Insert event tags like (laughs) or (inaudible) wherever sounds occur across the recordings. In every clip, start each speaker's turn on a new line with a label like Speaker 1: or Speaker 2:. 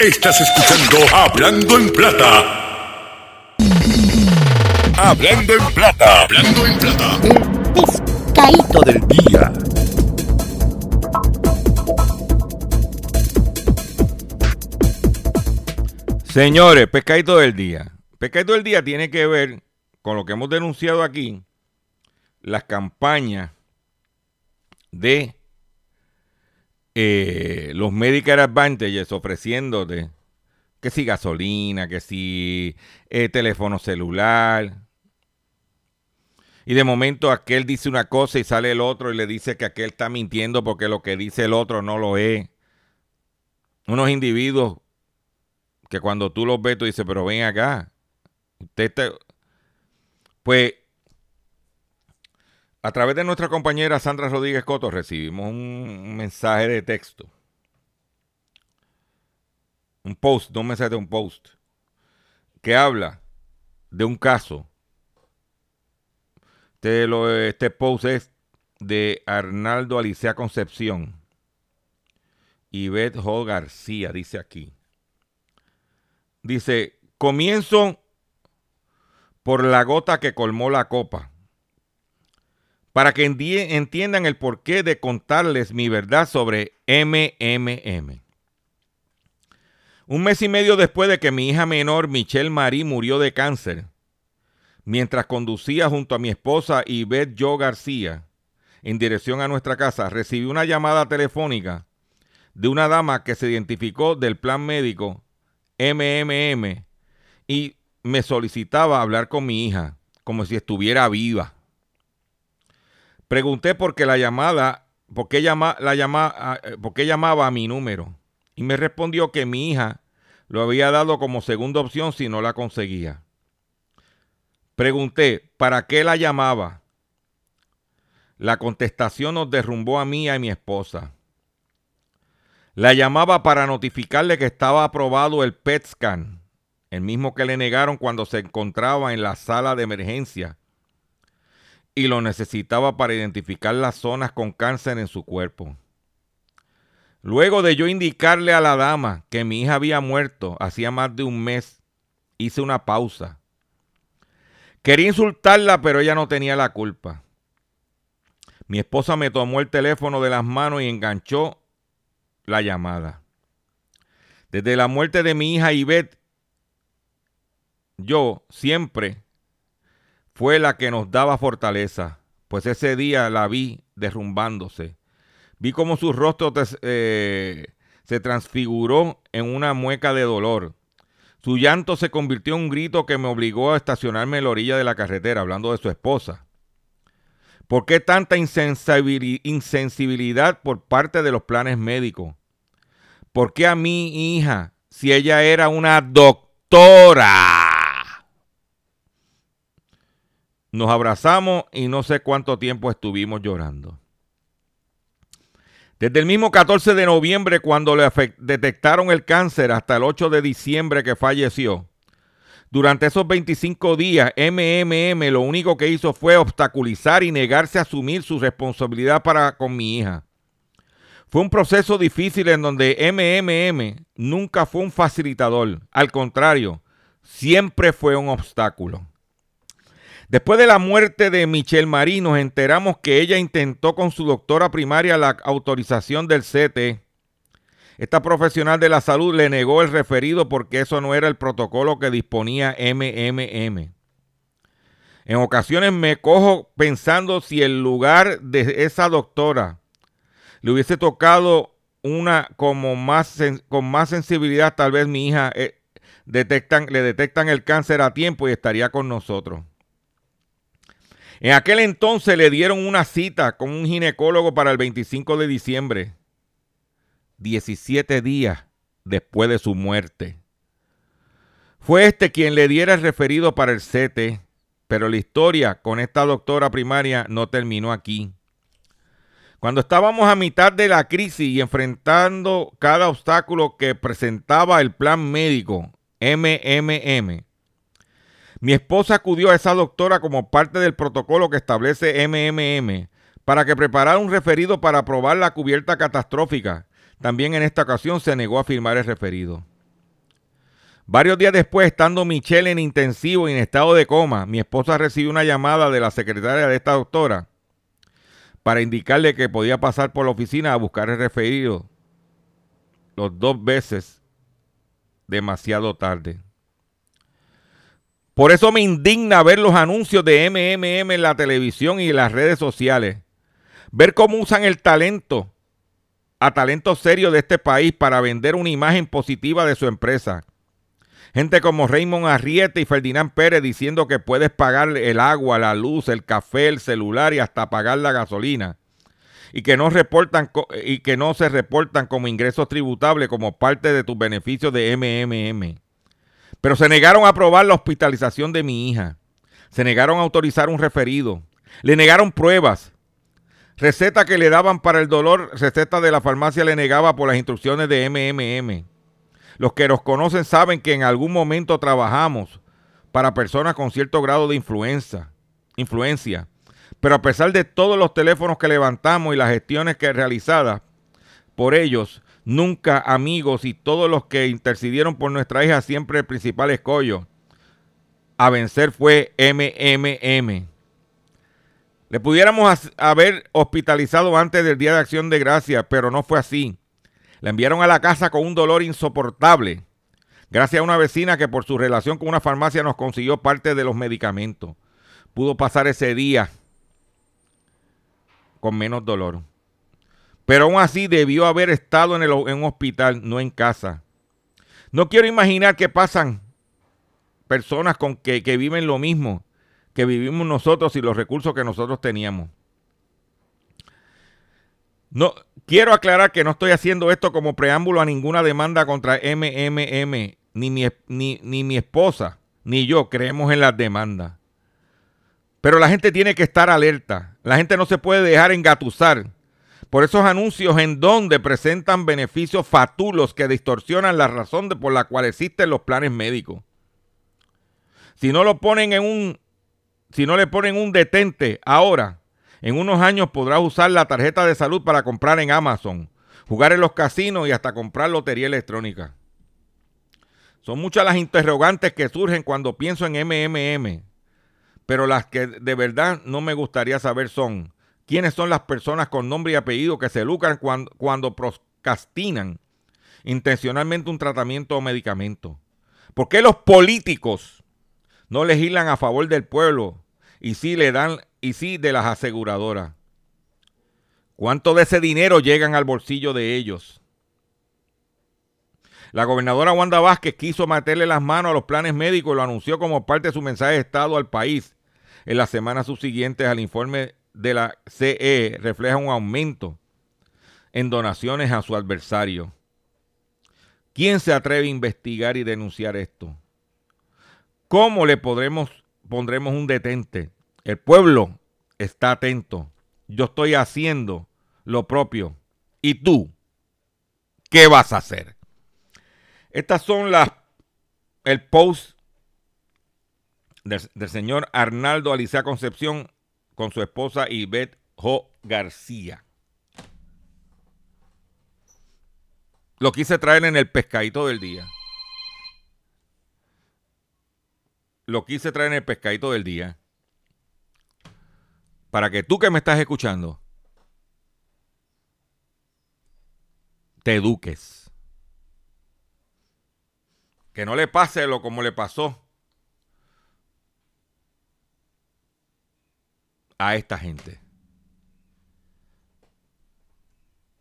Speaker 1: Estás escuchando Hablando en Plata. Hablando en Plata. Hablando en Plata.
Speaker 2: El pescadito del día.
Speaker 3: Señores, pescadito del día. Pescadito del día tiene que ver con lo que hemos denunciado aquí, las campañas de eh, los Medicare Advantages ofreciéndote que si gasolina, que si eh, teléfono celular. Y de momento aquel dice una cosa y sale el otro y le dice que aquel está mintiendo porque lo que dice el otro no lo es. Unos individuos que cuando tú los ves tú dices, pero ven acá. Usted está... Pues a través de nuestra compañera Sandra Rodríguez Coto recibimos un mensaje de texto. Un post, no un mensaje de un post. Que habla de un caso. Este, lo, post es de Arnaldo Alicea Concepción. Y Beth Hall García, dice aquí. Dice, comienzo por la gota que colmó la copa para que entiendan el porqué de contarles mi verdad sobre MMM. Un mes y medio después de que mi hija menor Michelle Marie murió de cáncer, mientras conducía junto a mi esposa Yvette Jo García en dirección a nuestra casa, recibí una llamada telefónica de una dama que se identificó del plan médico MMM y me solicitaba hablar con mi hija como si estuviera viva. Pregunté por qué la llamada, por qué, la ah, eh, por qué llamaba a mi número. Y me respondió que mi hija lo había dado como segunda opción si no la conseguía. Pregunté, ¿para qué la llamaba? La contestación nos derrumbó a mí y a mi esposa. La llamaba para notificarle que estaba aprobado el PET scan, el mismo que le negaron cuando se encontraba en la sala de emergencia y lo necesitaba para identificar las zonas con cáncer en su cuerpo. Luego de yo indicarle a la dama que mi hija había muerto hacía más de un mes, hice una pausa. Quería insultarla, pero ella no tenía la culpa. Mi esposa me tomó el teléfono de las manos y enganchó la llamada. Desde la muerte de mi hija Ivette, yo siempre fue la que nos daba fortaleza, pues ese día la vi derrumbándose. Vi como su rostro eh, se transfiguró en una mueca de dolor. Su llanto se convirtió en un grito que me obligó a estacionarme en la orilla de la carretera, hablando de su esposa. ¿Por qué tanta insensibilidad por parte de los planes médicos? ¿Por qué a mi hija, si ella era una doctora? Nos abrazamos y no sé cuánto tiempo estuvimos llorando. Desde el mismo 14 de noviembre, cuando le detectaron el cáncer, hasta el 8 de diciembre que falleció, durante esos 25 días, MMM lo único que hizo fue obstaculizar y negarse a asumir su responsabilidad para con mi hija. Fue un proceso difícil en donde MMM nunca fue un facilitador, al contrario, siempre fue un obstáculo. Después de la muerte de Michelle Marie, nos enteramos que ella intentó con su doctora primaria la autorización del CT. Esta profesional de la salud le negó el referido porque eso no era el protocolo que disponía MMM. En ocasiones me cojo pensando si el lugar de esa doctora le hubiese tocado una como más con más sensibilidad, tal vez mi hija eh, detectan, le detectan el cáncer a tiempo y estaría con nosotros. En aquel entonces le dieron una cita con un ginecólogo para el 25 de diciembre, 17 días después de su muerte. Fue este quien le diera el referido para el CT, pero la historia con esta doctora primaria no terminó aquí. Cuando estábamos a mitad de la crisis y enfrentando cada obstáculo que presentaba el plan médico MMM, mi esposa acudió a esa doctora como parte del protocolo que establece MMM para que preparara un referido para aprobar la cubierta catastrófica. También en esta ocasión se negó a firmar el referido. Varios días después, estando Michelle en intensivo y en estado de coma, mi esposa recibió una llamada de la secretaria de esta doctora para indicarle que podía pasar por la oficina a buscar el referido los dos veces demasiado tarde. Por eso me indigna ver los anuncios de MMM en la televisión y las redes sociales. Ver cómo usan el talento a talento serio de este país para vender una imagen positiva de su empresa. Gente como Raymond Arriete y Ferdinand Pérez diciendo que puedes pagar el agua, la luz, el café, el celular y hasta pagar la gasolina. Y que no, reportan, y que no se reportan como ingresos tributables como parte de tus beneficios de MMM. Pero se negaron a aprobar la hospitalización de mi hija. Se negaron a autorizar un referido. Le negaron pruebas. Receta que le daban para el dolor, receta de la farmacia le negaba por las instrucciones de MMM. Los que nos conocen saben que en algún momento trabajamos para personas con cierto grado de influencia, influencia. Pero a pesar de todos los teléfonos que levantamos y las gestiones que realizadas por ellos, nunca amigos y todos los que intercedieron por nuestra hija, siempre el principal escollo a vencer fue MMM. Le pudiéramos haber hospitalizado antes del Día de Acción de Gracia, pero no fue así. La enviaron a la casa con un dolor insoportable, gracias a una vecina que por su relación con una farmacia nos consiguió parte de los medicamentos. Pudo pasar ese día con menos dolor. Pero aún así debió haber estado en, el, en un hospital, no en casa. No quiero imaginar qué pasan personas con que, que viven lo mismo que vivimos nosotros y los recursos que nosotros teníamos. No, quiero aclarar que no estoy haciendo esto como preámbulo a ninguna demanda contra MMM, ni mi, ni, ni mi esposa, ni yo creemos en las demandas. Pero la gente tiene que estar alerta. La gente no se puede dejar engatusar por esos anuncios en donde presentan beneficios fatulos que distorsionan la razón de por la cual existen los planes médicos. Si no lo ponen en un, si no le ponen un detente ahora, en unos años podrás usar la tarjeta de salud para comprar en Amazon, jugar en los casinos y hasta comprar lotería electrónica. Son muchas las interrogantes que surgen cuando pienso en MMM, pero las que de verdad no me gustaría saber son quiénes son las personas con nombre y apellido que se lucran cuando, procrastinan intencionalmente un tratamiento o medicamento. ¿Por qué los políticos no legislan a favor del pueblo y sí le dan y sí de las aseguradoras. ¿Cuánto de ese dinero llegan al bolsillo de ellos? La gobernadora Wanda Vázquez quiso meterle las manos a los planes médicos y lo anunció como parte de su mensaje de Estado al país. En las semanas subsiguientes al informe de la CE refleja un aumento en donaciones a su adversario. ¿Quién se atreve a investigar y denunciar esto? ¿Cómo le podremos, pondremos un detente? El pueblo está atento. Yo estoy haciendo lo propio. ¿Y tú? ¿Qué vas a hacer? Estas son las el post del, señor Arnaldo Alicea Concepción con su esposa Ivette Jo García. Lo quise traer en el pescadito del día. Lo quise traer en el pescadito del día para que tú que me estás escuchando te eduques. Que no le pase lo como le pasó a esta gente.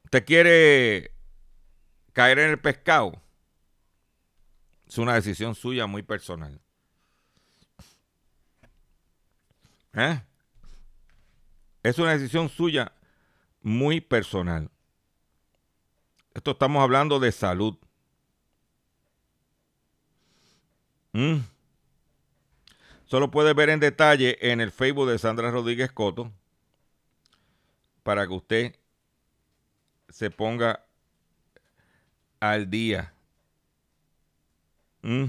Speaker 3: ¿Usted quiere caer en el pescado? Es una decisión suya muy personal. ¿Eh? Es una decisión suya muy personal. Esto estamos hablando de salud. Mm. Solo puede ver en detalle en el Facebook de Sandra Rodríguez Coto para que usted se ponga al día. Mm.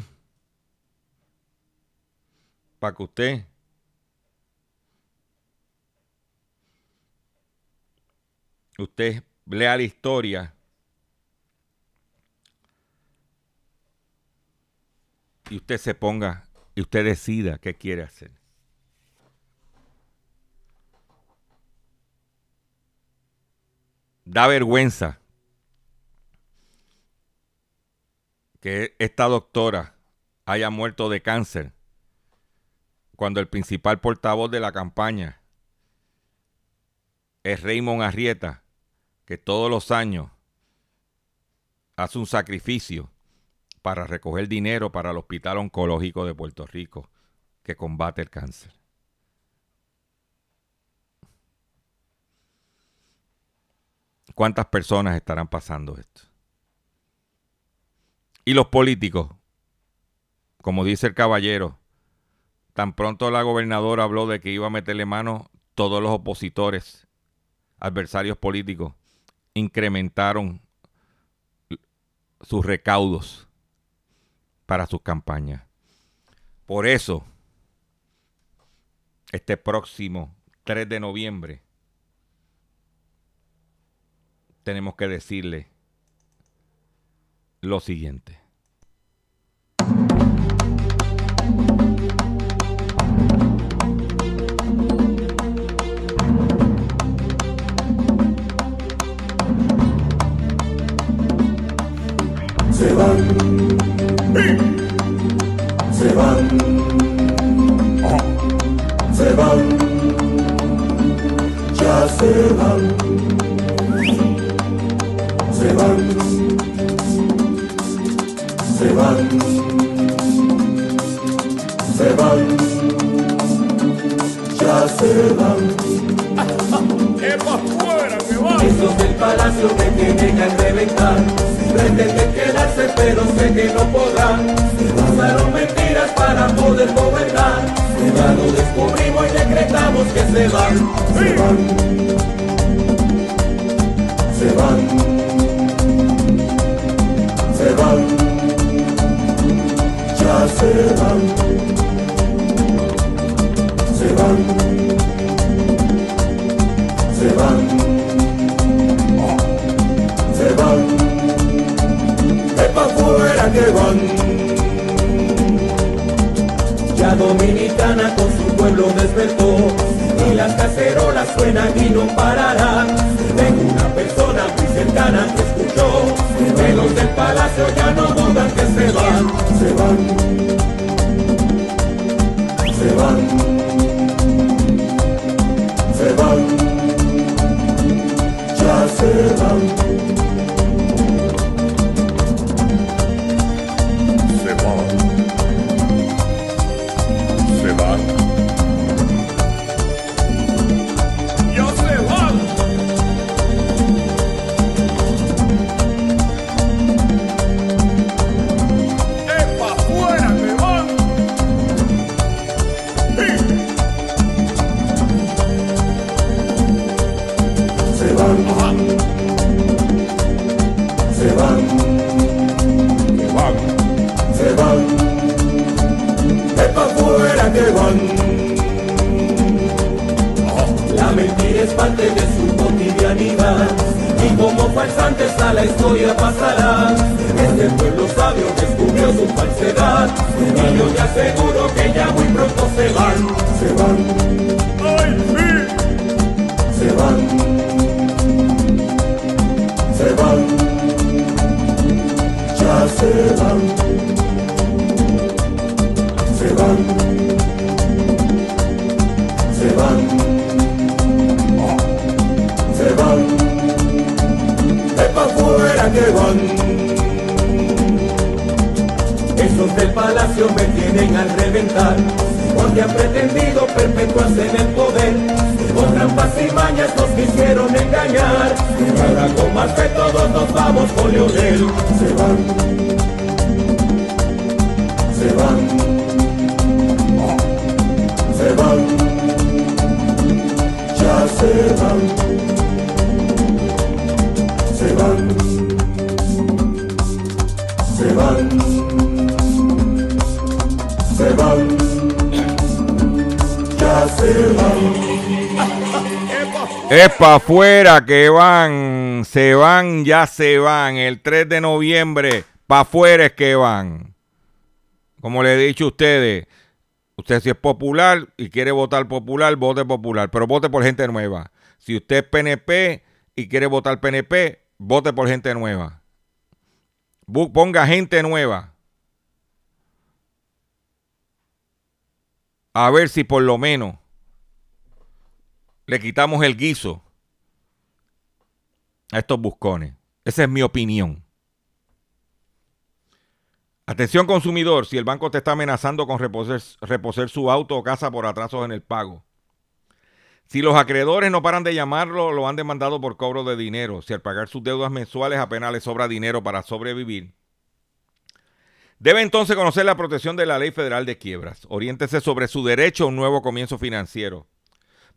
Speaker 3: Para que usted usted lea la historia y usted se ponga y usted decida qué quiere hacer. Da vergüenza que esta doctora haya muerto de cáncer cuando el principal portavoz de la campaña es Raymond Arrieta, que todos los años hace un sacrificio para recoger dinero para el Hospital Oncológico de Puerto Rico que combate el cáncer. ¿Cuántas personas estarán pasando esto? Y los políticos, como dice el caballero, tan pronto la gobernadora habló de que iba a meterle mano, todos los opositores, adversarios políticos, incrementaron sus recaudos para sus campañas. Por eso, este próximo 3 de noviembre, tenemos que decirle lo siguiente.
Speaker 4: Se van, se van, se van, se van, ya se van. Esos del palacio que tienen que reventar Pretenden quedarse pero sé que no podrán. Usaron mentiras para poder gobernar. Ya lo descubrimos y decretamos que se van. Se van. Se van. Se van. Ya se van. Se van. Se van, fuera que van. Ya Dominicana con su pueblo despertó, y las cacerolas suenan y no pararán. Tengo una persona muy cercana que escuchó, que los del palacio ya no dudan que se van, se van, se van, se van reventar, porque han pretendido perpetuarse en el poder. Con trampas y mañas nos quisieron engañar, y ahora con más que todos nos vamos con Leonel. Se van, se van, se van, ya se van
Speaker 3: Es para afuera que van, se van, ya se van. El 3 de noviembre, para afuera es que van. como le he dicho a ustedes, usted si es popular y quiere votar popular, vote popular, pero vote por gente nueva. Si usted es PNP y quiere votar PNP, vote por gente nueva. Ponga gente nueva. A ver si por lo menos le quitamos el guiso a estos buscones. Esa es mi opinión. Atención consumidor, si el banco te está amenazando con reposer, su auto o casa por atrasos en el pago. Si los acreedores no paran de llamarlo, lo han demandado por cobro de dinero. Si al pagar sus deudas mensuales apenas le sobra dinero para sobrevivir. Debe entonces conocer la protección de la Ley Federal de Quiebras. Oriéntese sobre su derecho a un nuevo comienzo financiero.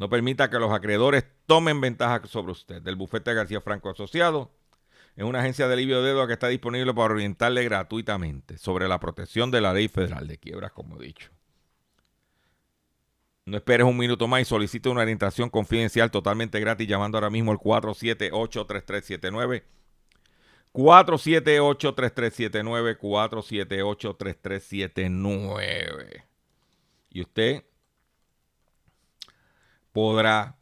Speaker 3: No permita que los acreedores tomen ventaja sobre usted. Del bufete García Franco Asociado es una agencia de alivio de deuda que está disponible para orientarle gratuitamente sobre la protección de la ley federal de quiebras, como he dicho. No esperes un minuto más y solicite una orientación confidencial totalmente gratis llamando ahora mismo al 478-3379. 478-3379. 478-3379. Y usted podrá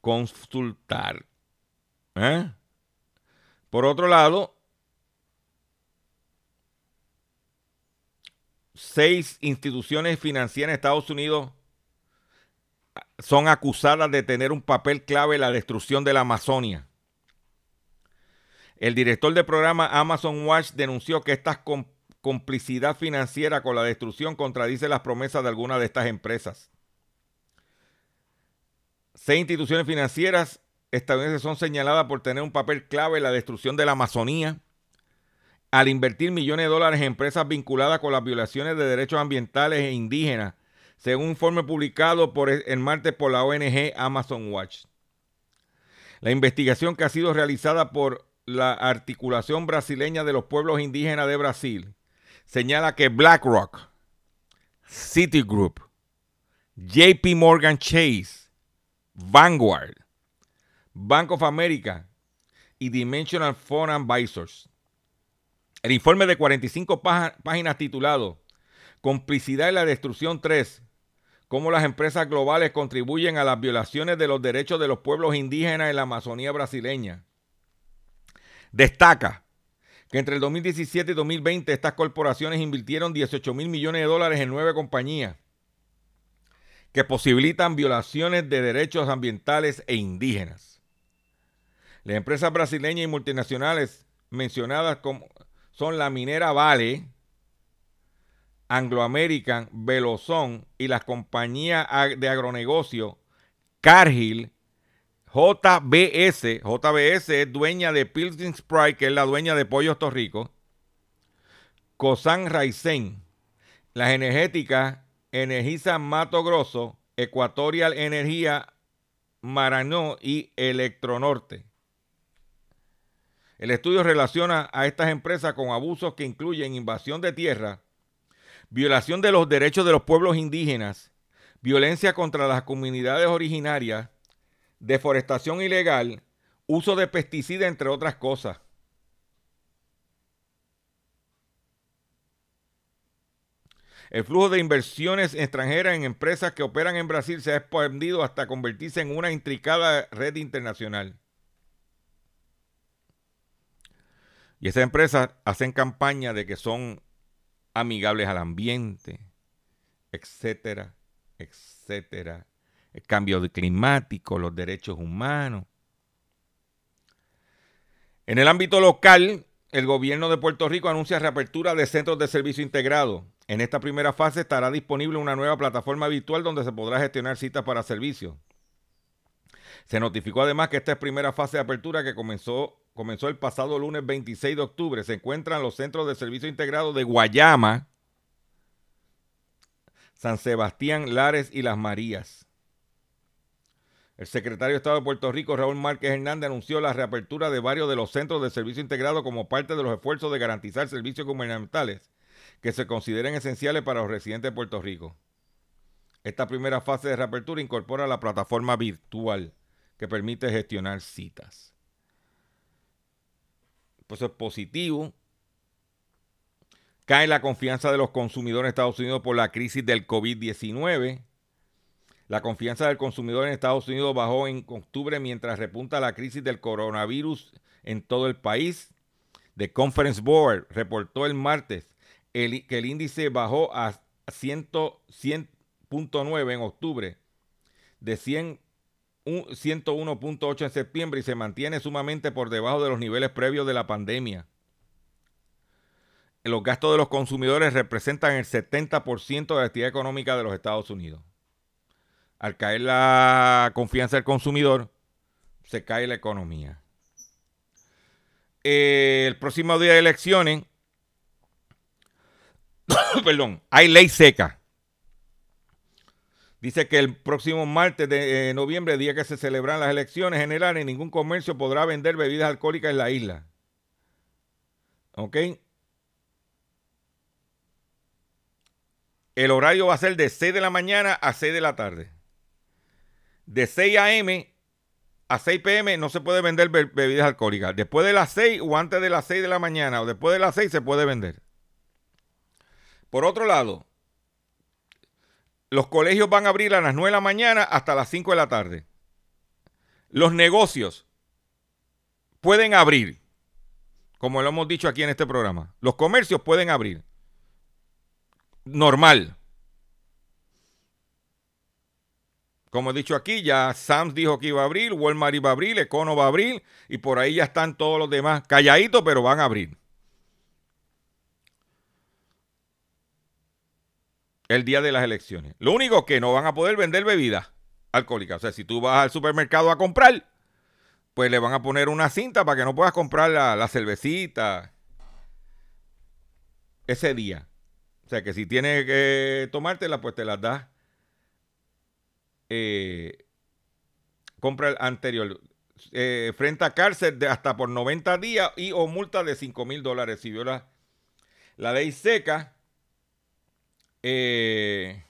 Speaker 3: consultar ¿Eh? Por otro lado, seis instituciones financieras en Estados Unidos son acusadas de tener un papel clave en la destrucción de la Amazonia. El director del programa Amazon Watch denunció que esta complicidad financiera con la destrucción contradice las promesas de algunas de estas empresas. Seis instituciones financieras estadounidenses son señaladas por tener un papel clave en la destrucción de la Amazonía, al invertir millones de dólares en empresas vinculadas con las violaciones de derechos ambientales e indígenas, según un informe publicado por el martes por la ONG Amazon Watch. La investigación que ha sido realizada por la articulación brasileña de los pueblos indígenas de Brasil señala que BlackRock, Citigroup, JP Morgan Chase, Vanguard, Bank of America y Dimensional Fund Advisors. El informe de 45 páginas titulado Complicidad en la Destrucción 3, cómo las empresas globales contribuyen a las violaciones de los derechos de los pueblos indígenas en la Amazonía brasileña. Destaca que entre el 2017 y 2020 estas corporaciones invirtieron 18 mil millones de dólares en nueve compañías que posibilitan violaciones de derechos ambientales e indígenas. Las empresas brasileñas y multinacionales mencionadas como son la minera Vale, Anglo American, Velozón y las compañías de agronegocio Cargill, JBS. JBS es dueña de Pilsen Sprite, que es la dueña de Pollos Torrico. Cosan Raisen, las energéticas Energiza Mato Grosso, Equatorial Energía Maranó y Electronorte. El estudio relaciona a estas empresas con abusos que incluyen invasión de tierra, violación de los derechos de los pueblos indígenas, violencia contra las comunidades originarias, deforestación ilegal, uso de pesticidas, entre otras cosas. El flujo de inversiones extranjeras en empresas que operan en Brasil se ha expandido hasta convertirse en una intricada red internacional. Y esas empresas hacen campaña de que son amigables al ambiente, etcétera, etcétera. El cambio climático, los derechos humanos. En el ámbito local, el gobierno de Puerto Rico anuncia reapertura de centros de servicio integrado. En esta primera fase estará disponible una nueva plataforma virtual donde se podrá gestionar citas para servicios. Se notificó además que esta es primera fase de apertura que comenzó comenzó el pasado lunes 26 de octubre. Se encuentran los centros de servicio integrado de Guayama, San Sebastián, Lares y Las Marías. El secretario de Estado de Puerto Rico, Raúl Márquez Hernández, anunció la reapertura de varios de los centros de servicio integrado como parte de los esfuerzos de garantizar servicios gubernamentales que se consideren esenciales para los residentes de Puerto Rico. Esta primera fase de reapertura incorpora la plataforma virtual que permite gestionar citas. Pues es positivo. Cae la confianza de los consumidores en Estados Unidos por la crisis del COVID-19. La confianza del consumidor en Estados Unidos bajó en octubre mientras repunta la crisis del coronavirus en todo el país. The Conference Board reportó el martes que el índice bajó a 100.9 en octubre, de 101.8 en septiembre y se mantiene sumamente por debajo de los niveles previos de la pandemia. Los gastos de los consumidores representan el 70% de la actividad económica de los Estados Unidos al caer la confianza del consumidor, se cae la economía. el próximo día de elecciones, (coughs) perdón, hay ley seca. Dice que el próximo martes de eh, noviembre, día que se celebran las elecciones generales, ningún comercio podrá vender bebidas alcohólicas en la isla. ¿Ok? El horario va a ser de 6 de la mañana a 6 de la tarde de 6 a.m. a 6 p.m. no se puede vender bebidas alcohólicas. Después de las 6 o antes de las 6 de la mañana o después de las 6 se puede vender. Por otro lado, los colegios van a abrir a las 9 de la mañana hasta las 5 de la tarde. Los negocios pueden abrir, como lo hemos dicho aquí en este programa. Los comercios pueden abrir. Normal. Como he dicho aquí, ya Sams dijo que iba a abrir, Walmart iba a abrir, Econo va a abrir y por ahí ya están todos los demás calladitos, pero van a abrir. El día de las elecciones. Lo único que no van a poder vender bebidas alcohólicas. O sea, si tú vas al supermercado a comprar, pues le van a poner una cinta para que no puedas comprar la, la cervecita ese día. O sea, que si tienes que tomártela, pues te las das eh, compra el anterior. Eh, frente a cárcel de hasta por 90 días y o multa de 5 mil dólares si viola la ley seca. Eh,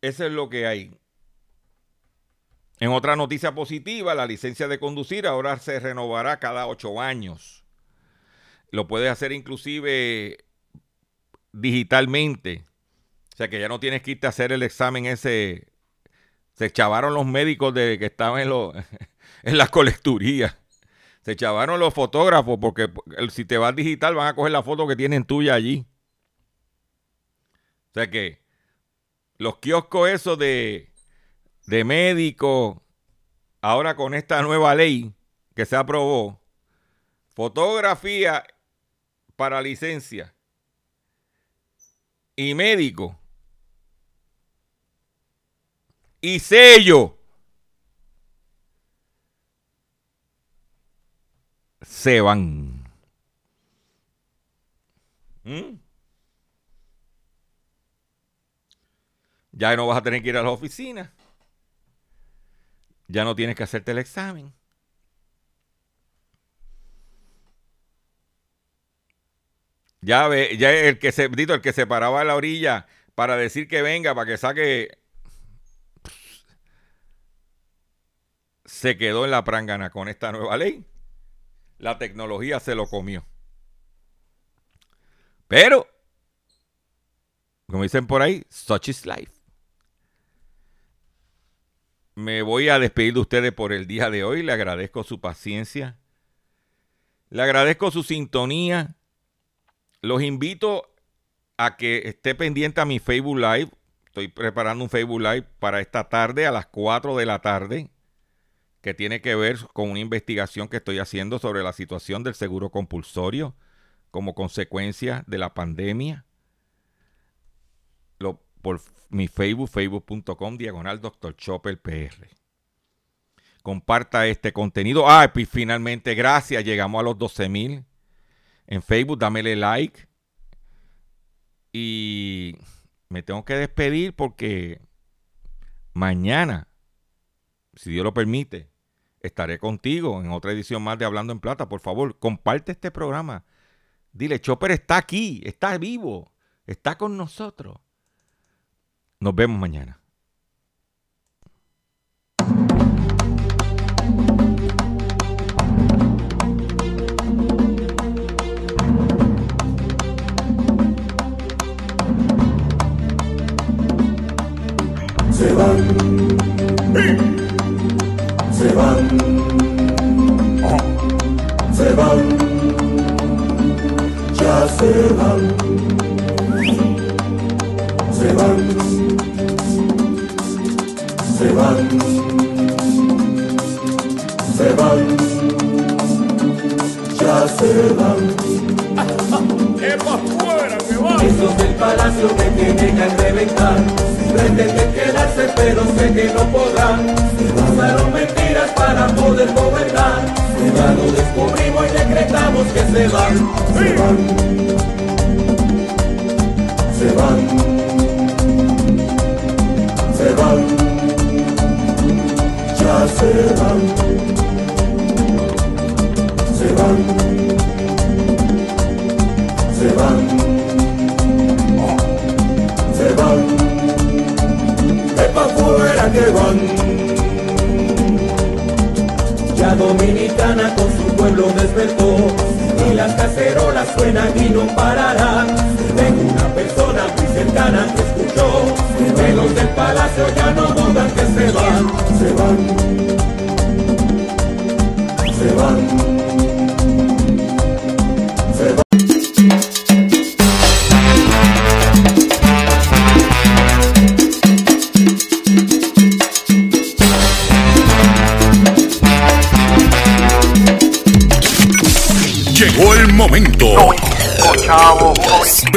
Speaker 3: eso es lo que hay. En otra noticia positiva, la licencia de conducir ahora se renovará cada ocho años. Lo puedes hacer inclusive digitalmente. O sea que ya no tienes que irte a hacer el examen ese. Se chavaron los médicos de que estaban en, lo, (laughs) en. Se chavaron los fotógrafos porque si te vas digital van a coger la foto que tienen tuya allí. O sea que los kioscos esos de, de médicos, ahora con esta nueva ley que se aprobó, fotografía para licencia y médico y sello se van. ¿Mm? Ya no vas a tener que ir a la oficina. Ya no tienes que hacerte el examen. Ya ve, ya el que se, el que se paraba a la orilla para decir que venga, para que saque. Se quedó en la prangana con esta nueva ley. La tecnología se lo comió. Pero, como dicen por ahí, such is life. Me voy a despedir de ustedes por el día de hoy. Le agradezco su paciencia. Le agradezco su sintonía. Los invito a que esté pendiente a mi Facebook Live. Estoy preparando un Facebook Live para esta tarde a las 4 de la tarde que tiene que ver con una investigación que estoy haciendo sobre la situación del seguro compulsorio como consecuencia de la pandemia. Lo, por mi Facebook, facebook.com, diagonal Dr. Chopper PR. Comparta este contenido. Ah, y finalmente, gracias, llegamos a los 12 mil en Facebook, dámele like. Y me tengo que despedir porque mañana, si Dios lo permite, estaré contigo en otra edición más de Hablando en Plata. Por favor, comparte este programa. Dile, Chopper está aquí, está vivo, está con nosotros. Nos vemos mañana.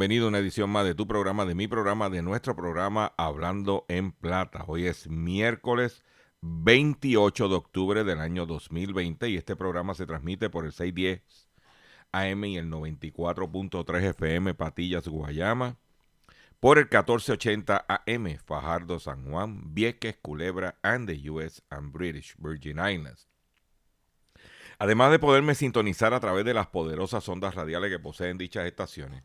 Speaker 3: Bienvenidos a una edición más de tu programa, de mi programa, de nuestro programa Hablando en Plata. Hoy es miércoles 28 de octubre del año 2020 y este programa se transmite por el 610 AM y el 94.3 FM Patillas, Guayama, por el 1480 AM Fajardo, San Juan, Vieques, Culebra and the US and British Virgin Islands. Además de poderme sintonizar a través de las poderosas ondas radiales que poseen dichas estaciones,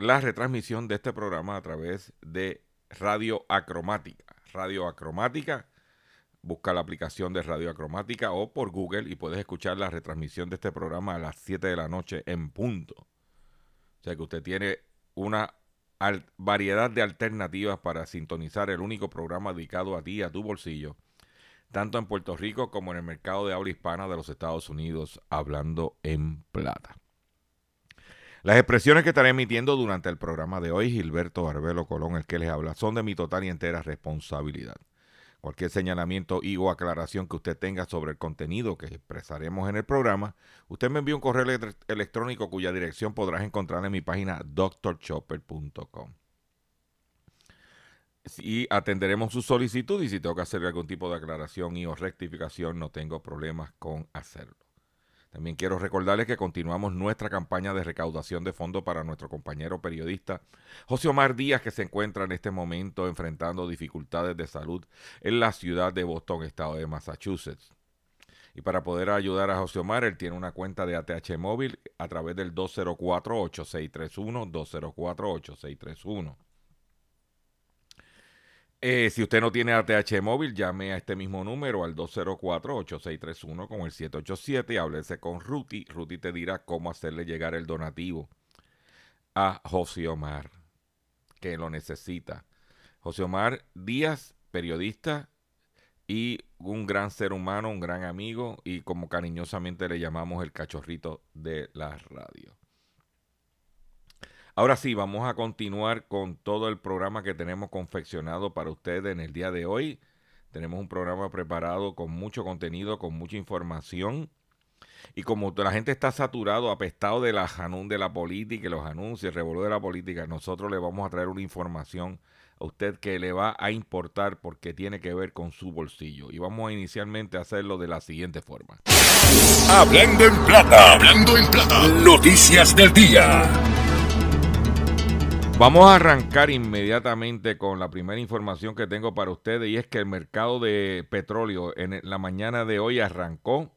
Speaker 3: la retransmisión de este programa a través de Radio Acromática. Radio Acromática, busca la aplicación de Radio Acromática o por Google y puedes escuchar la retransmisión de este programa a las 7 de la noche en punto. O sea que usted tiene una variedad de alternativas para sintonizar el único programa dedicado a ti, a tu bolsillo, tanto en Puerto Rico como en el mercado de habla hispana de los Estados Unidos, hablando en plata. Las expresiones que estaré emitiendo durante el programa de hoy, Gilberto Arbelo Colón, el que les habla, son de mi total y entera responsabilidad. Cualquier señalamiento y o aclaración que usted tenga sobre el contenido que expresaremos en el programa, usted me envía un correo electr- electrónico cuya dirección podrás encontrar en mi página drchopper.com. y atenderemos su solicitud y si tengo que hacer algún tipo de aclaración y o rectificación, no tengo problemas con hacerlo. También quiero recordarles que continuamos nuestra campaña de recaudación de fondos para nuestro compañero periodista José Omar Díaz, que se encuentra en este momento enfrentando dificultades de salud en la ciudad de Boston, estado de Massachusetts. Y para poder ayudar a José Omar, él tiene una cuenta de ATH móvil a través del 204-8631, 204-8631. Eh, si usted no tiene ATH móvil, llame a este mismo número al 204-8631 con el 787 y háblese con Ruti. Ruti te dirá cómo hacerle llegar el donativo a José Omar, que lo necesita. José Omar Díaz, periodista y un gran ser humano, un gran amigo y como cariñosamente le llamamos el cachorrito de la radio. Ahora sí, vamos a continuar con todo el programa que tenemos confeccionado para ustedes en el día de hoy. Tenemos un programa preparado con mucho contenido, con mucha información. Y como la gente está saturado, apestado de la janún de la política, los anuncios, el de la política, nosotros le vamos a traer una información a usted que le va a importar porque tiene que ver con su bolsillo. Y vamos a inicialmente a hacerlo de la siguiente forma.
Speaker 1: Hablando en plata, hablando en plata. Noticias del día.
Speaker 3: Vamos a arrancar inmediatamente con la primera información que tengo para ustedes y es que el mercado de petróleo en la mañana de hoy arrancó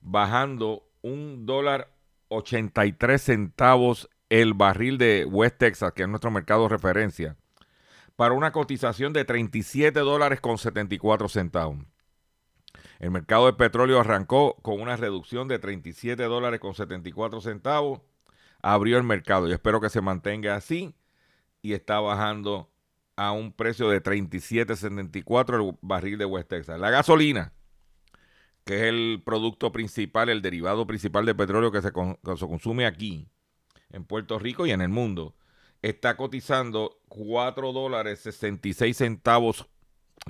Speaker 3: bajando un dólar 83 centavos el barril de West Texas, que es nuestro mercado de referencia, para una cotización de 37 dólares con 74 centavos. El mercado de petróleo arrancó con una reducción de 37 dólares con 74 centavos. Abrió el mercado y espero que se mantenga así y está bajando a un precio de 37.74 el barril de West Texas. La gasolina, que es el producto principal, el derivado principal de petróleo que se, consume aquí, en Puerto Rico y en el mundo, está cotizando 4 dólares 66 centavos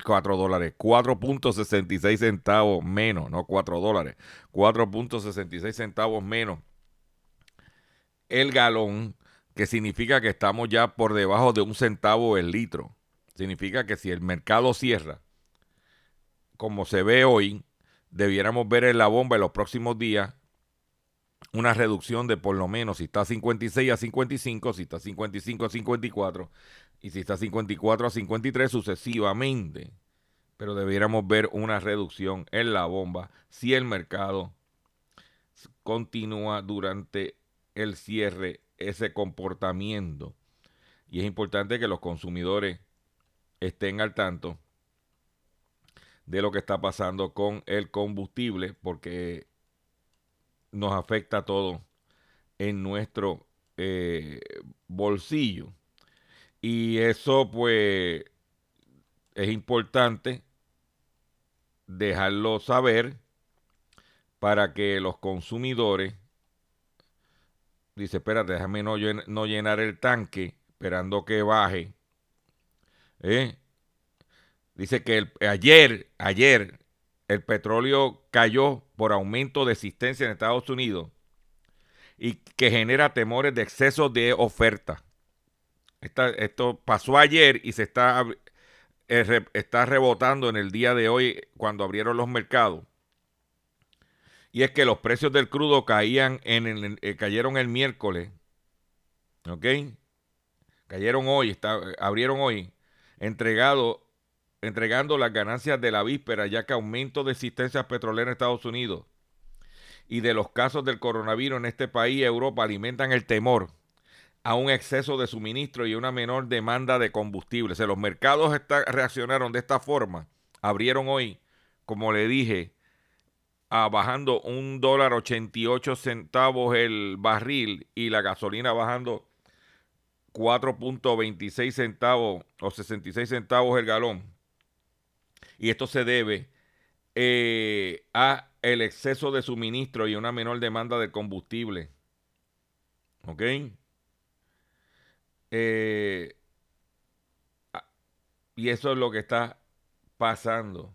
Speaker 3: 4 dólares, 4.66 centavos menos, no 4 dólares, 4.66 centavos menos el galón que significa que estamos ya por debajo de un centavo el litro. Significa que si el mercado cierra, como se ve hoy, debiéramos ver en la bomba en los próximos días una reducción de por lo menos si está 56 a 55, si está 55 a 54 y si está 54 a 53 sucesivamente. Pero debiéramos ver una reducción en la bomba si el mercado continúa durante el cierre ese comportamiento. Y es importante que los consumidores estén al tanto de lo que está pasando con el combustible porque nos afecta a todo en nuestro eh, bolsillo. Y eso pues es importante dejarlo saber para que los consumidores dice, espérate, déjame no, llenar el tanque esperando que baje. ¿Eh? Dice que ayer, ayer, el petróleo cayó por aumento de existencia en Estados Unidos y que genera temores de exceso de oferta. esto pasó ayer y se está, eh, está rebotando en el día de hoy cuando abrieron los mercados y es que los precios del crudo caían en el, eh, cayeron el miércoles, ¿ok? Cayeron hoy, está, abrieron hoy, entregado, entregando las ganancias de la víspera, ya que aumento de existencias petroleras en Estados Unidos y de los casos del coronavirus en este país y Europa alimentan el temor a un exceso de suministro y una menor demanda de combustible. O sea, los mercados reaccionaron de esta forma, abrieron hoy, como le dije, bajando un dólar 88 centavos el barril y la gasolina bajando 4.26 centavos o 66 centavos el galón. Y esto se debe eh, a el exceso de suministro y una menor demanda de combustible. ¿Ok? Eh, y eso es lo que está pasando.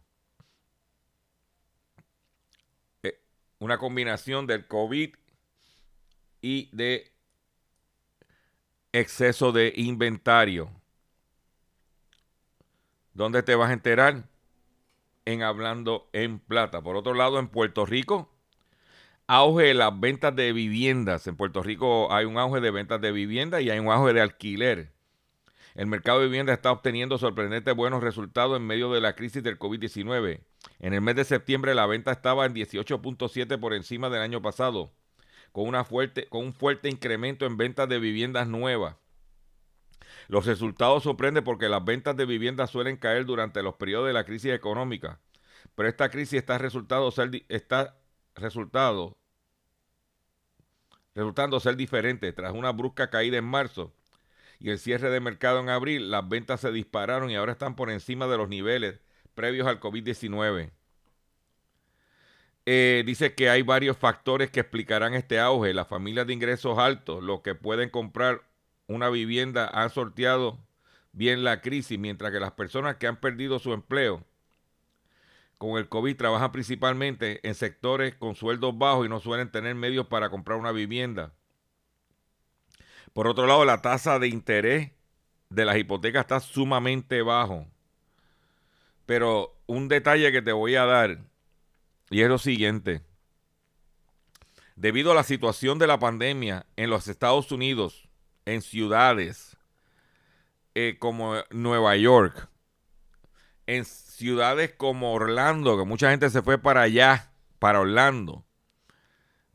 Speaker 3: Una combinación del COVID y de exceso de inventario. ¿Dónde te vas a enterar? En Hablando en Plata. Por otro lado, en Puerto Rico, auge de las ventas de viviendas. En Puerto Rico hay un auge de ventas de viviendas y hay un auge de alquiler. El mercado de vivienda está obteniendo sorprendentes buenos resultados en medio de la crisis del COVID-19. En el mes de septiembre la venta estaba en 18.7 por encima del año pasado, con, una fuerte, con un fuerte incremento en ventas de viviendas nuevas. Los resultados sorprenden porque las ventas de viviendas suelen caer durante los periodos de la crisis económica, pero esta crisis está, resultado está resultado, resultando ser diferente tras una brusca caída en marzo y el cierre de mercado en abril, las ventas se dispararon y ahora están por encima de los niveles previos al COVID-19. Eh, dice que hay varios factores que explicarán este auge. Las familias de ingresos altos, los que pueden comprar una vivienda, han sorteado bien la crisis, mientras que las personas que han perdido su empleo con el COVID trabajan principalmente en sectores con sueldos bajos y no suelen tener medios para comprar una vivienda. Por otro lado, la tasa de interés de las hipotecas está sumamente bajo. Pero un detalle que te voy a dar, y es lo siguiente. Debido a la situación de la pandemia en los Estados Unidos, en ciudades eh, como Nueva York, en ciudades como Orlando, que mucha gente se fue para allá, para Orlando,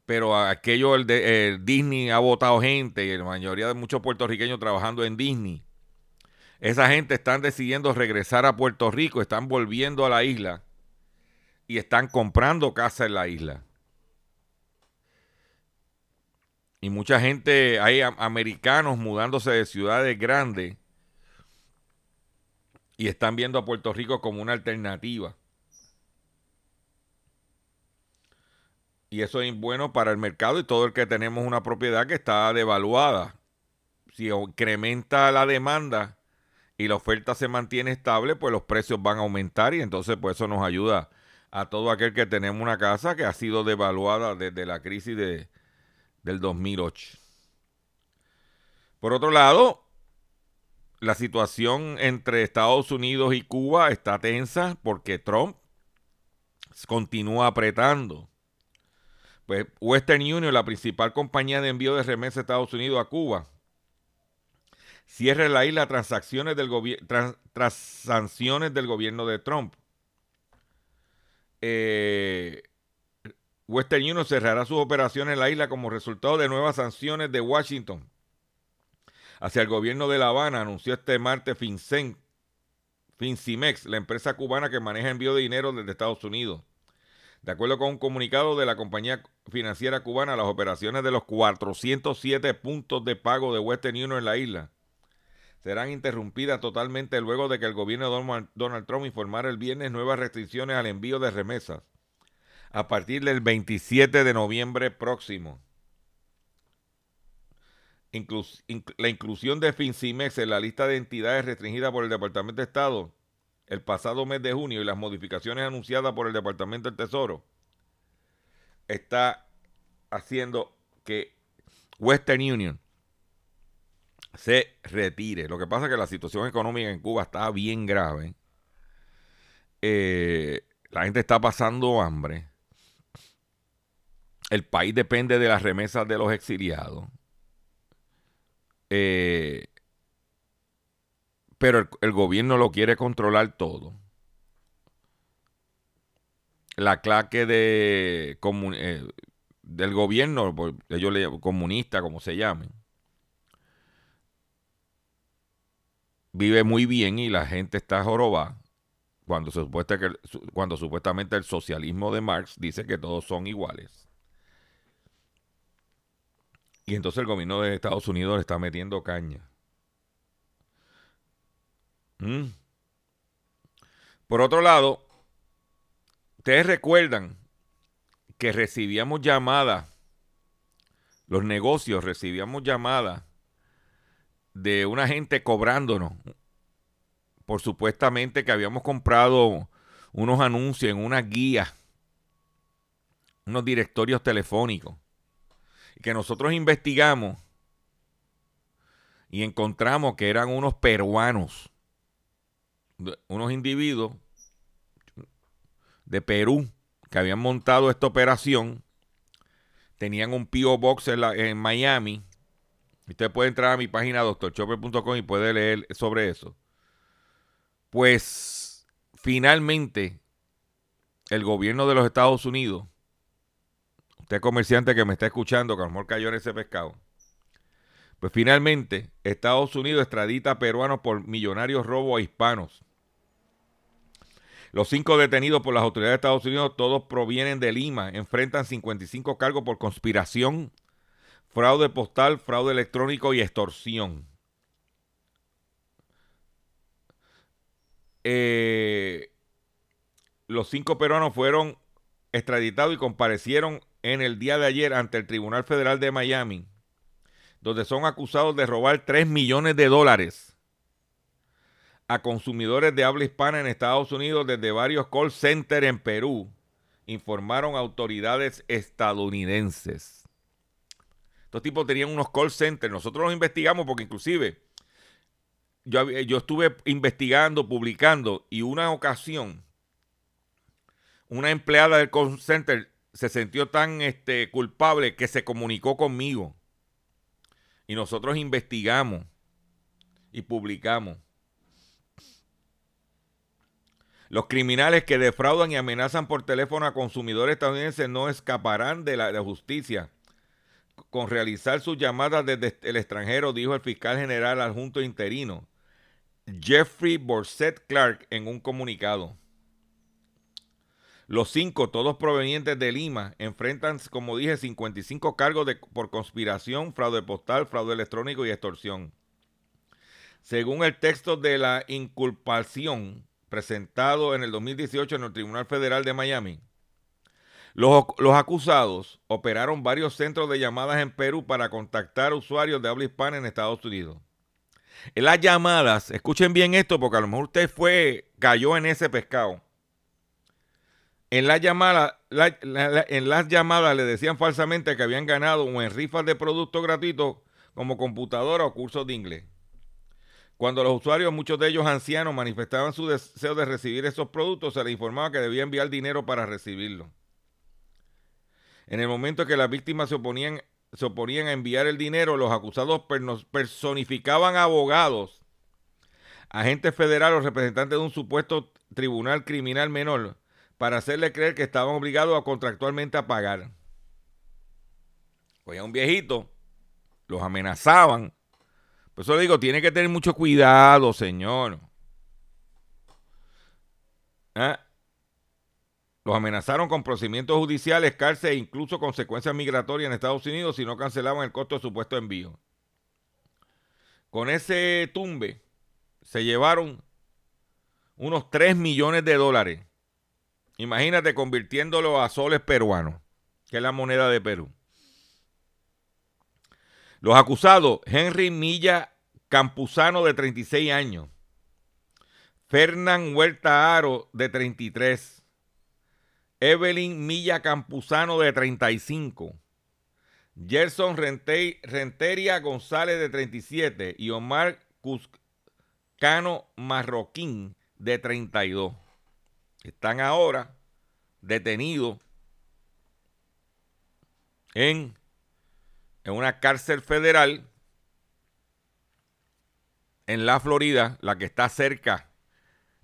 Speaker 3: pero aquello, el de, Disney ha votado gente y la mayoría de muchos puertorriqueños trabajando en Disney. Esa gente están decidiendo regresar a Puerto Rico, están volviendo a la isla y están comprando casa en la isla. Y mucha gente, hay americanos mudándose de ciudades grandes y están viendo a Puerto Rico como una alternativa. Y eso es bueno para el mercado y todo el que tenemos una propiedad que está devaluada. Si incrementa la demanda y la oferta se mantiene estable, pues los precios van a aumentar y entonces pues eso nos ayuda a todo aquel que tenemos una casa que ha sido devaluada desde la crisis de, del 2008. Por otro lado, la situación entre Estados Unidos y Cuba está tensa porque Trump continúa apretando pues Western Union, la principal compañía de envío de remesas de Estados Unidos a Cuba, cierra la isla transacciones del tras, sanciones del gobierno de Trump. Eh, Western Union cerrará sus operaciones en la isla como resultado de nuevas sanciones de Washington hacia el gobierno de La Habana, anunció este martes FinCEN, FinCimex, la empresa cubana que maneja envío de dinero desde Estados Unidos. De acuerdo con un comunicado de la compañía financiera cubana, las operaciones de los 407 puntos de pago de Western Union en la isla serán interrumpidas totalmente luego de que el gobierno de Donald Trump informara el viernes nuevas restricciones al envío de remesas a partir del 27 de noviembre próximo. la inclusión de FinCimex en la lista de entidades restringidas por el Departamento de Estado el pasado mes de junio y las modificaciones anunciadas por el Departamento del Tesoro está haciendo que Western Union se retire. Lo que pasa es que la situación económica en Cuba está bien grave. Eh, la gente está pasando hambre. El país depende de las remesas de los exiliados. Eh, pero el, gobierno lo quiere controlar todo. La claque de, eh, del gobierno, pues, ellos le comunista, como se llamen, vive muy bien y la gente está jorobada. Cuando, se que, cuando supuestamente el socialismo de Marx dice que todos son iguales. Y entonces el gobierno de Estados Unidos le está metiendo caña. Mm. Por otro lado, ustedes recuerdan que recibíamos llamadas, los negocios recibíamos llamadas de una gente cobrándonos por supuestamente que habíamos comprado unos anuncios en una guía, unos directorios telefónicos, que nosotros investigamos y encontramos que eran unos peruanos unos individuos de Perú que habían montado esta operación. Tenían un P.O. Box en, en Miami. Usted puede entrar a mi página doctorchopper.com y puede leer sobre eso. Pues finalmente el gobierno de los Estados Unidos, usted comerciante que me está escuchando, que a lo mejor cayó en ese pescado, pues finalmente Estados Unidos extradita a peruanos por millonarios robos a hispanos. Los cinco detenidos por las autoridades de Estados Unidos, todos provienen de Lima, enfrentan 55 cargos por conspiración, fraude postal, fraude electrónico y extorsión. Eh, los cinco peruanos fueron extraditados y comparecieron en el día de ayer ante el Tribunal Federal de Miami, donde son acusados de robar 3 millones de dólares a consumidores de habla hispana en Estados Unidos desde varios call centers en Perú, informaron autoridades estadounidenses. Estos tipos tenían unos call centers. Nosotros los investigamos porque inclusive yo, yo estuve investigando, publicando y una ocasión una empleada del call center se sintió tan este, culpable que se comunicó conmigo. Y nosotros investigamos y publicamos. Los criminales que defraudan y amenazan por teléfono a consumidores estadounidenses no escaparán de la, justicia con realizar sus llamadas desde el extranjero, dijo el fiscal general adjunto interino Jeffrey Borsett Clark en un comunicado. Los cinco, todos provenientes de Lima, enfrentan, como dije, 55 cargos de, por conspiración, fraude postal, fraude electrónico y extorsión. Según el texto de la inculpación presentado en el 2018 en el Tribunal Federal de Miami, los, los, acusados operaron varios centros de llamadas en Perú para contactar usuarios de habla hispana en Estados Unidos. En las llamadas, escuchen bien esto porque a lo mejor usted fue, cayó en ese pescado. En, en las llamadas le decían falsamente que habían ganado un en rifas de productos gratuitos como computadora o cursos de inglés. Cuando los usuarios, muchos de ellos ancianos, manifestaban su deseo de recibir esos productos, se les informaba que debía enviar dinero para recibirlo. En el momento que las víctimas se oponían, se oponían a enviar el dinero, los acusados personificaban abogados, agentes federales o representantes de un supuesto tribunal criminal menor para hacerle creer que estaban obligados a contractualmente a pagar. Oye, un viejito, los amenazaban. Por eso le digo, tiene que tener mucho cuidado, señor. ¿Ah? Los amenazaron con procedimientos judiciales, cárcel e incluso consecuencias migratorias en Estados Unidos si no cancelaban el costo de su puesto envío. Con ese tumbe se llevaron unos 3 millones de dólares Imagínate convirtiéndolo a soles peruanos, que es la moneda de Perú. Los acusados, Henry Milla Campuzano de 36 años, Fernán Huerta Aro de 33, Evelyn Milla Campuzano de 35, Gerson Renteria González de 37 y Omar Cuscano Marroquín de 32 están ahora detenidos en, en una cárcel federal en la Florida, la que está cerca,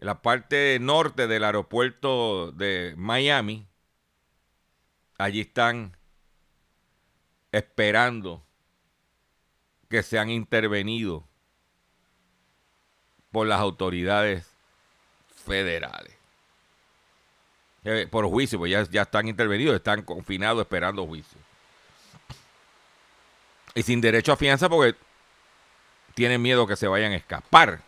Speaker 3: la parte norte del aeropuerto de Miami. Allí están esperando que sean intervenidos por las autoridades federales. Eh, por juicio, pues ya, ya están intervenidos, están confinados esperando juicio. Y sin derecho a fianza porque tienen miedo que se vayan a escapar.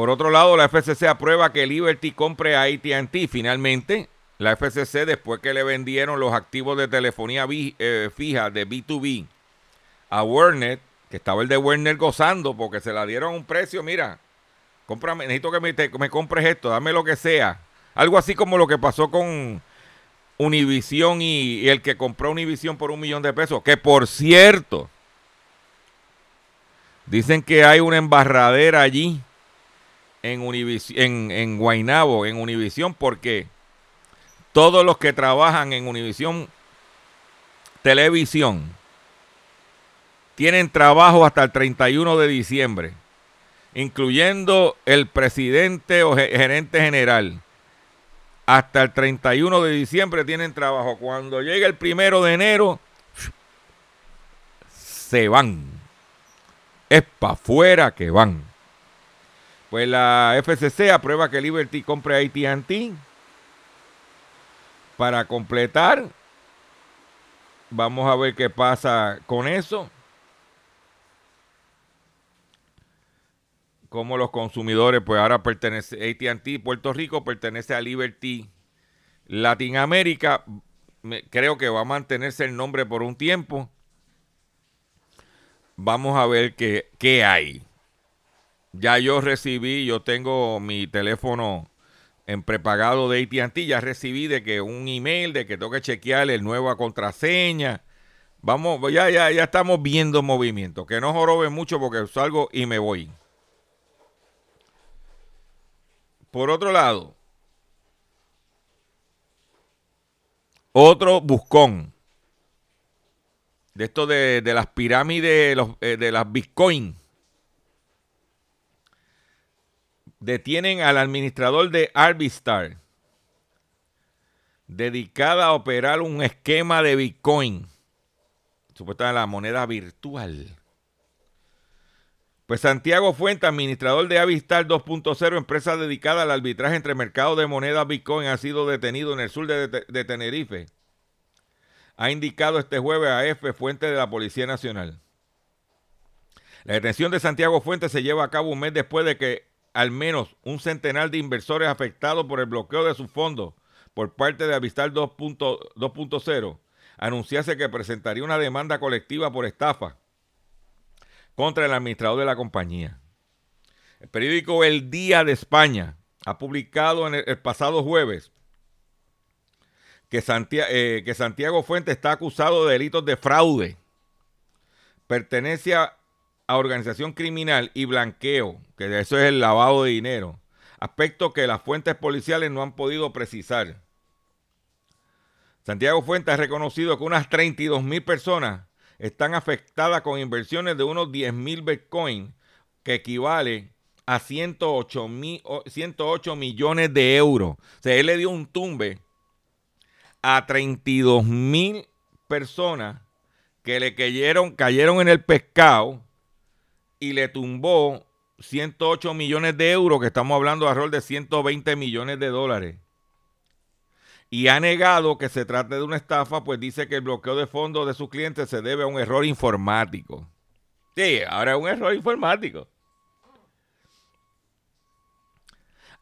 Speaker 3: Por otro lado, la FCC aprueba que Liberty compre a ATT. Finalmente, la FCC, después que le vendieron los activos de telefonía eh, fija de B2B a Werner, que estaba el de Werner gozando porque se la dieron a un precio, mira, Cómprame, necesito que me, compres esto, dame lo que sea. Algo así como lo que pasó con Univision y, el que compró Univision por un millón de pesos. Que por cierto, dicen que hay una embarradera allí en, Univis- en, en Guaynabo, en Univisión, porque todos los que trabajan en Univisión Televisión tienen trabajo hasta el 31 de diciembre, incluyendo el presidente o ge- gerente general. Hasta el 31 de diciembre tienen trabajo. Cuando llegue el primero de enero, se van. Es para afuera que van. Pues la FCC aprueba que Liberty compre AT&T para completar. Vamos a ver qué pasa con eso. Como los consumidores, pues ahora pertenece AT&T Puerto Rico pertenece a Liberty Latinoamérica. Creo que va a mantenerse el nombre por un tiempo. Vamos a ver qué, qué hay. Ya yo recibí, yo tengo mi teléfono en prepagado de AT&T, ya recibí de que un email de que tengo que chequear el nueva contraseña. Vamos, ya, ya, ya estamos viendo movimiento. Que no jorobe mucho porque salgo y me voy. Por otro lado, otro buscón de esto de, de las pirámides, los, eh, de las Bitcoin. Detienen al administrador de Arbistar, dedicada a operar un esquema de Bitcoin, supuestamente la moneda virtual. Pues Santiago Fuente, administrador de Avistar 2.0, empresa dedicada al arbitraje entre mercados de monedas Bitcoin, ha sido detenido en el sur de, Tenerife. Ha indicado este jueves a F, fuente de la Policía Nacional. La detención de Santiago Fuentes se lleva a cabo un mes después de que al menos un centenar de inversores afectados por el bloqueo de sus fondos por parte de Avistar 2.0 anunciase que presentaría una demanda colectiva por estafa contra el administrador de la compañía. El periódico El Día de España ha publicado en el, pasado jueves que, Santiago, eh, que Santiago Fuentes está acusado de delitos de fraude, pertenece a, organización criminal y blanqueo, que eso es el lavado de dinero, aspecto que las fuentes policiales no han podido precisar. Santiago Fuentes ha reconocido que unas 32 mil personas están afectadas con inversiones de unos 10 mil Bitcoin, que equivale a 108, mil, 108 millones de euros. O sea, él le dio un tumbe a 32 mil personas que le cayeron, cayeron en el pescado y le tumbó 108 millones de euros, que estamos hablando de alrededor de 120 millones de dólares. Y ha negado que se trate de una estafa, pues dice que el bloqueo de fondos de sus clientes se debe a un error informático. Sí, ahora es un error informático.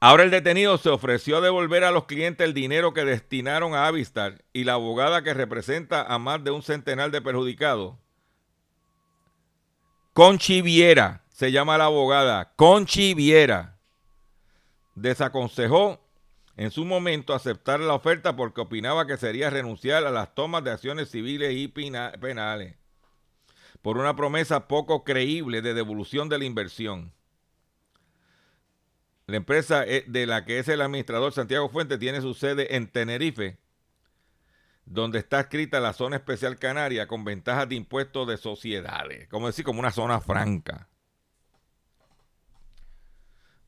Speaker 3: Ahora el detenido se ofreció a devolver a los clientes el dinero que destinaron a Avistar y la abogada que representa a más de un centenar de perjudicados. Conchi Viera, se llama la abogada, Conchi Viera, desaconsejó en su momento aceptar la oferta porque opinaba que sería renunciar a las tomas de acciones civiles y penales por una promesa poco creíble de devolución de la inversión. La empresa de la que es el administrador Santiago Fuente tiene su sede en Tenerife, donde está escrita la zona especial canaria con ventajas de impuestos de sociedades, como decir, como una zona franca.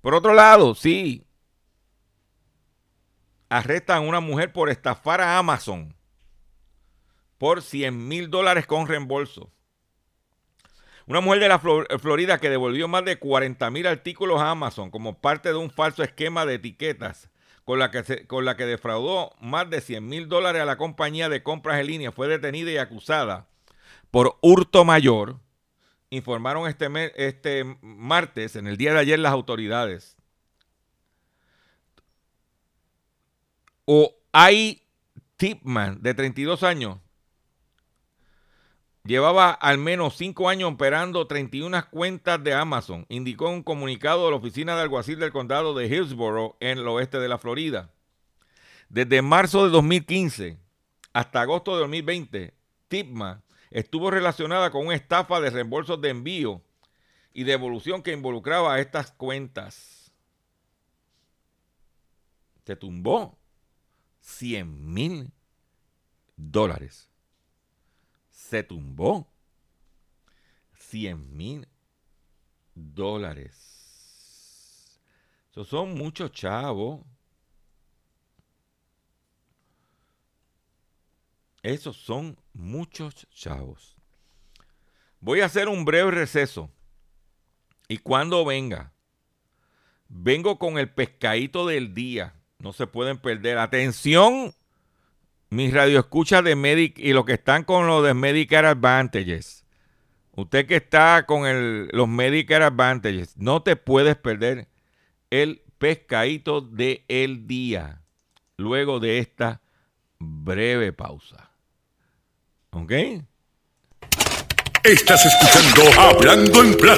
Speaker 3: Por otro lado, sí, arrestan a una mujer por estafar a Amazon por 100 mil dólares con reembolso. Una mujer de la Florida que devolvió más de 40 mil artículos a Amazon como parte de un falso esquema de etiquetas con la que, con la que defraudó más de 100 mil dólares a la compañía de compras en línea fue detenida y acusada por hurto mayor, informaron este, este martes, en el día de ayer, las autoridades. O hay Tipman, de 32 años, llevaba al menos 5 años operando 31 cuentas de Amazon, indicó un comunicado de la oficina de alguacil del condado de Hillsborough en el oeste de la Florida. Desde marzo de 2015 hasta agosto de 2020, Tipman estuvo relacionada con una estafa de reembolsos de envío y devolución que involucraba a estas cuentas. se tumbó 100 mil dólares. Se tumbó 100 mil dólares. Esos son muchos chavos. Esos son muchos chavos. Voy a hacer un breve receso. Y cuando venga, vengo con el pescadito del día. No se pueden perder. Atención, mis radioescuchas de Medic y los que están con los de Medicare Advantages. Usted que está con el, los Medicare Advantages, no te puedes perder el pescadito del el día. Luego de esta breve pausa. ¿Ok?
Speaker 1: Estás escuchando Hablando en Plata.